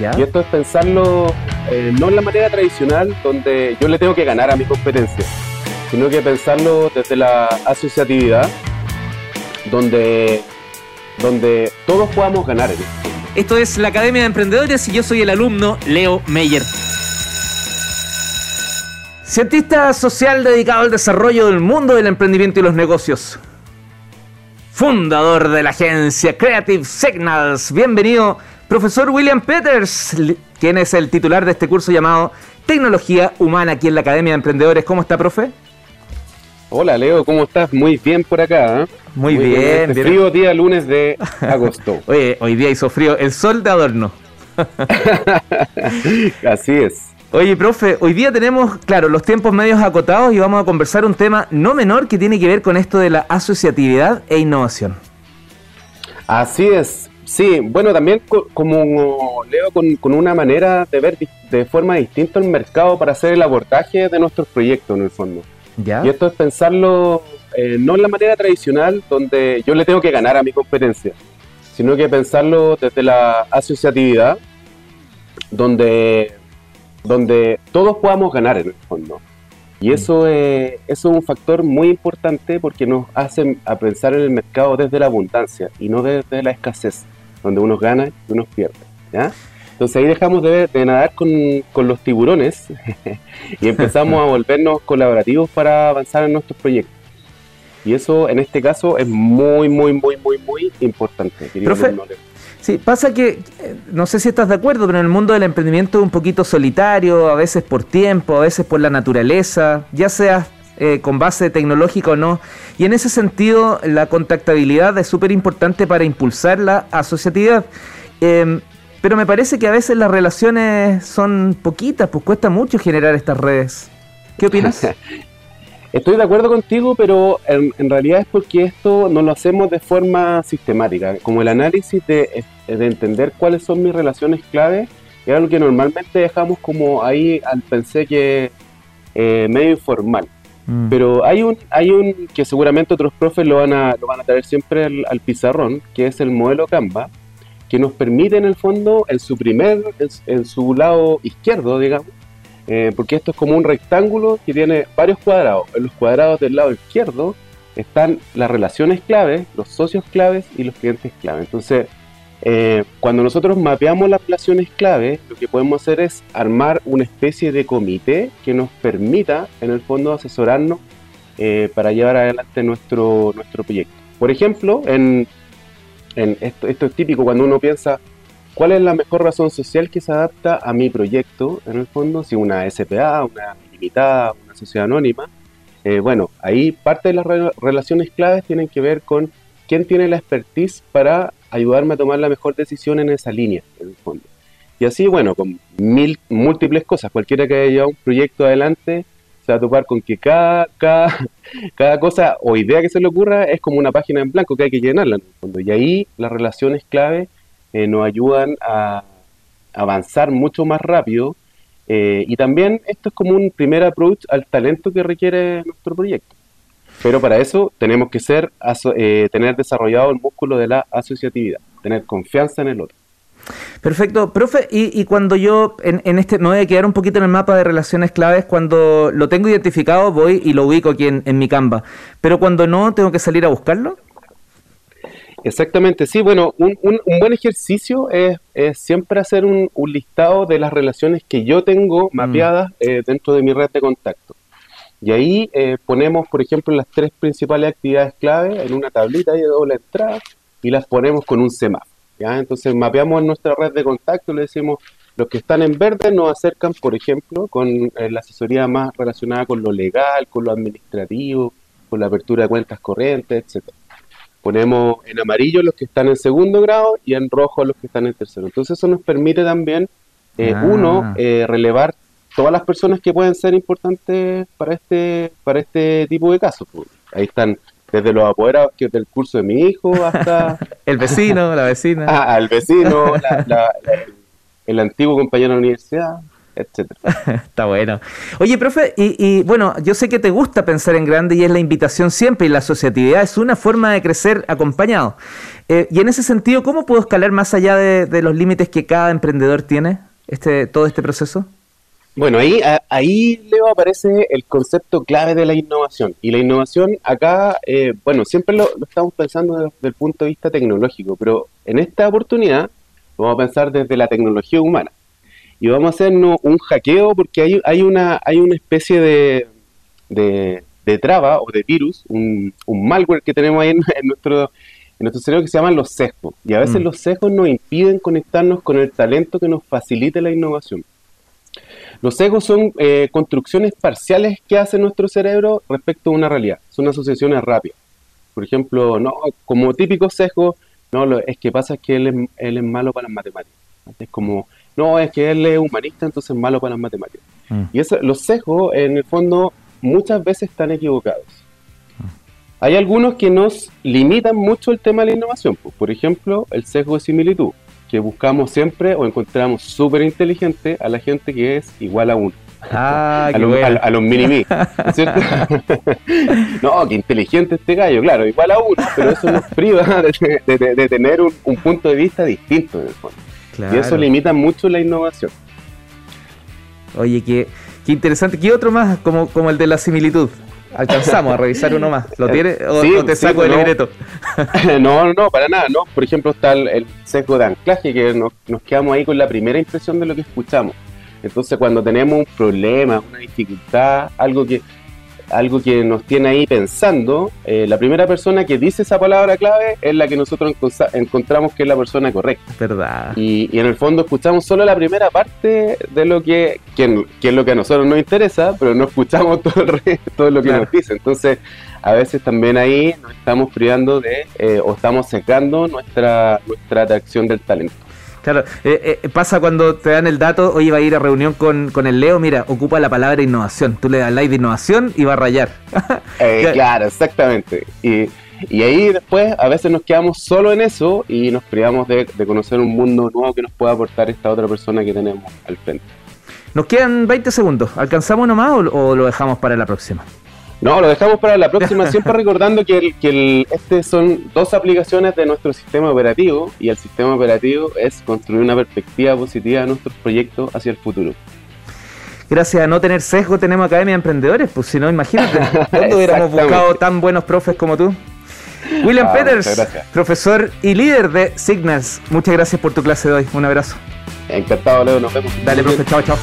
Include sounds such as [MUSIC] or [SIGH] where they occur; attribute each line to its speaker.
Speaker 1: Y esto es pensarlo eh, no en la manera tradicional, donde yo le tengo que ganar a mi competencia, sino que pensarlo desde la asociatividad, donde, donde todos podamos ganar. Esto
Speaker 2: es la Academia de Emprendedores y yo soy el alumno Leo Meyer. Cientista social dedicado al desarrollo del mundo del emprendimiento y los negocios. Fundador de la agencia Creative Signals. Bienvenido Profesor William Peters, quien es el titular de este curso llamado Tecnología Humana aquí en la Academia de Emprendedores. ¿Cómo está, profe?
Speaker 1: Hola, Leo, ¿cómo estás? Muy bien por acá. ¿eh?
Speaker 2: Muy, bien.
Speaker 1: Este. Frío día lunes de [LAUGHS] agosto.
Speaker 2: Oye, hoy día hizo frío. El sol de adorno. [LAUGHS]
Speaker 1: Así es.
Speaker 2: Oye, profe, hoy día tenemos, claro, los tiempos medios acotados y vamos a conversar un tema no menor que tiene que ver con esto de la asociatividad e innovación.
Speaker 1: Así es. Sí, bueno, también como leo con, una manera de ver de forma distinta el mercado para hacer el abordaje de nuestros proyectos en el fondo. ¿Ya? Y esto es pensarlo eh, no en la manera tradicional donde yo le tengo que ganar a mi competencia, sino que pensarlo desde la asociatividad donde, donde todos podamos ganar en el fondo. Y mm. eso, es, eso es un factor muy importante porque nos hace a pensar en el mercado desde la abundancia y no desde la escasez donde unos gana y unos pierde. ¿ya? Entonces ahí dejamos de, nadar con, los tiburones [LAUGHS] y empezamos a volvernos colaborativos para avanzar en nuestros proyectos. Y eso en este caso es muy, muy, muy, muy, muy importante.
Speaker 2: Profe, sí, pasa que, eh, no sé si estás de acuerdo, pero en el mundo del emprendimiento es un poquito solitario, a veces por tiempo, a veces por la naturaleza, ya sea eh, con base tecnológica o no. Y en ese sentido, la contactabilidad es súper importante para impulsar la asociatividad. Em, pero me parece que a veces las relaciones son poquitas, pues cuesta mucho generar estas redes. ¿Qué opinas? [LAUGHS]
Speaker 1: Estoy de acuerdo contigo, pero en, realidad es porque esto no lo hacemos de forma sistemática. Como el análisis de, entender cuáles son mis relaciones clave, es algo que normalmente dejamos como ahí al pensé que eh, medio informal. Mm. Pero hay un, hay un que seguramente otros profes lo van a, lo van a traer siempre al, pizarrón, que es el modelo Canva, que nos permite en el fondo, en su primer, en, su lado izquierdo, digamos, eh, porque esto es como un rectángulo que tiene varios cuadrados. En los cuadrados del lado izquierdo están las relaciones claves, los socios claves y los clientes claves. Entonces, eh, cuando nosotros mapeamos las relaciones clave, lo que podemos hacer es armar una especie de comité que nos permita, en el fondo, asesorarnos eh, para llevar adelante nuestro, nuestro proyecto. Por ejemplo, en, esto, esto, es típico cuando uno piensa cuál es la mejor razón social que se adapta a mi proyecto, en el fondo, si una SPA, una limitada, una sociedad anónima. Eh, bueno, ahí parte de las relaciones claves tienen que ver con quién tiene la expertise para ayudarme a tomar la mejor decisión en esa línea, en el fondo. Y así, bueno, con mil, múltiples cosas, cualquiera que haya llevado un proyecto adelante se va a topar con que cada, cada, [LAUGHS] cosa o idea que se le ocurra es como una página en blanco que hay que llenarla en el fondo. Y ahí las relaciones clave eh, nos ayudan a avanzar mucho más rápido. Eh, y también esto es como un primer approach al talento que requiere nuestro proyecto. Pero para eso tenemos que ser, eh, tener desarrollado el músculo de la asociatividad, tener confianza en el otro.
Speaker 2: Perfecto, profe, y, cuando yo en, este, me voy a quedar un poquito en el mapa de relaciones claves, cuando lo tengo identificado voy y lo ubico aquí en, mi Canva, pero cuando no, tengo que salir a buscarlo.
Speaker 1: Exactamente, sí, bueno, un, buen ejercicio es, siempre hacer un, listado de las relaciones que yo tengo mm. mapeadas eh, dentro de mi red de contacto. Y ahí eh, ponemos, por ejemplo, las tres principales actividades clave en una tablita de doble entrada y las ponemos con un semáforo. ¿ya? Entonces mapeamos en nuestra red de contacto, le decimos, los que están en verde nos acercan, por ejemplo, con eh, la asesoría más relacionada con lo legal, con lo administrativo, con la apertura de cuentas corrientes, etcétera. Ponemos en amarillo los que están en segundo grado y en rojo los que están en tercero. Entonces eso nos permite también, eh, ah. uno, relevar todas las personas que pueden ser importantes para este, para este tipo de casos. Pues. Ahí están desde los apoderados que del curso de mi hijo hasta... [LAUGHS]
Speaker 2: el vecino, la vecina.
Speaker 1: Ah, el vecino, el antiguo compañero de la universidad. Etcétera. [LAUGHS]
Speaker 2: Está bueno. Oye, profe, y, bueno, yo sé que te gusta pensar en grande y es la invitación siempre y la asociatividad es una forma de crecer acompañado. Eh, y en ese sentido, ¿cómo puedo escalar más allá de, los límites que cada emprendedor tiene este, todo este proceso?
Speaker 1: Bueno, ahí, ahí Leo aparece el concepto clave de la innovación. Y la innovación acá, eh, bueno, siempre lo, estamos pensando desde, el punto de vista tecnológico, pero en esta oportunidad vamos a pensar desde la tecnología humana. Y vamos a hacernos un hackeo porque hay, hay, una, hay una especie de, de, traba o de virus, un, malware que tenemos ahí en, nuestro, en nuestro cerebro que se llaman los sesgos. Y a veces mm. los sesgos nos impiden conectarnos con el talento que nos facilite la innovación. Los sesgos son eh, construcciones parciales que hace nuestro cerebro respecto a una realidad. Son asociaciones rápidas. Por ejemplo, no, como típico sesgo, no, lo, es que pasa que él es, él es malo para las matemáticas. Es como, no, es que él es humanista, entonces es malo para las matemáticas. Mm. Y eso, los sesgos, en el fondo, muchas veces están equivocados. Mm. Hay algunos que nos limitan mucho el tema de la innovación. Por ejemplo, el sesgo de similitud que buscamos siempre o encontramos súper inteligente a la gente que es igual a uno.
Speaker 2: Ah, [LAUGHS]
Speaker 1: a, los, a, los mini ¿cierto? [LAUGHS] no, qué inteligente este gallo, claro, igual a uno, pero eso nos priva [LAUGHS] de, tener un, punto de vista distinto en el fondo. Y eso limita mucho la innovación.
Speaker 2: Oye, qué, qué interesante. ¿Qué otro más como, como el de la similitud? Alcanzamos a revisar uno más. ¿Lo [LAUGHS] tiene o, te saco el pues libreto? [LAUGHS]
Speaker 1: no, no, para nada, no. Por ejemplo, está el, sesgo de anclaje, que nos, nos, quedamos ahí con la primera impresión de lo que escuchamos. Entonces, cuando tenemos un problema, una dificultad, algo que algo que nos tiene ahí pensando, eh, la primera persona que dice esa palabra clave es la que nosotros encontramos que es la persona correcta.
Speaker 2: Verdad.
Speaker 1: Y, en el fondo escuchamos solo la primera parte de lo que, que, es lo que a nosotros nos interesa, pero no escuchamos todo, el resto, todo lo que nos dice. Entonces, a veces también ahí nos estamos privando de, eh, o estamos secando nuestra, nuestra atracción del talento.
Speaker 2: Claro, eh, eh, pasa cuando te dan el dato, hoy va a ir a reunión con, con, el Leo, mira, ocupa la palabra innovación. Tú le das like de innovación y va a rayar. [LAUGHS]
Speaker 1: Eh, claro, exactamente. Y, y, ahí después a veces nos quedamos solo en eso y nos privamos de, conocer un mundo nuevo que nos pueda aportar esta otra persona que tenemos al frente.
Speaker 2: Nos quedan 20 segundos. ¿Alcanzamos nomás o lo dejamos para la próxima?
Speaker 1: No, lo dejamos para la próxima, [LAUGHS] siempre recordando que, el, que el, este son dos aplicaciones de nuestro sistema operativo y el sistema operativo es construir una perspectiva positiva de nuestros proyectos hacia el futuro.
Speaker 2: Gracias a no tener sesgo tenemos Academia de Emprendedores, pues si no, imagínate, [LAUGHS] ¿dónde hubiéramos buscado tan buenos profes como tú? William ah, Peters, profesor y líder de Signals, muchas gracias por tu clase de hoy, un abrazo.
Speaker 1: Encantado, Leo, nos vemos.
Speaker 2: Dale, profe, chao, chao.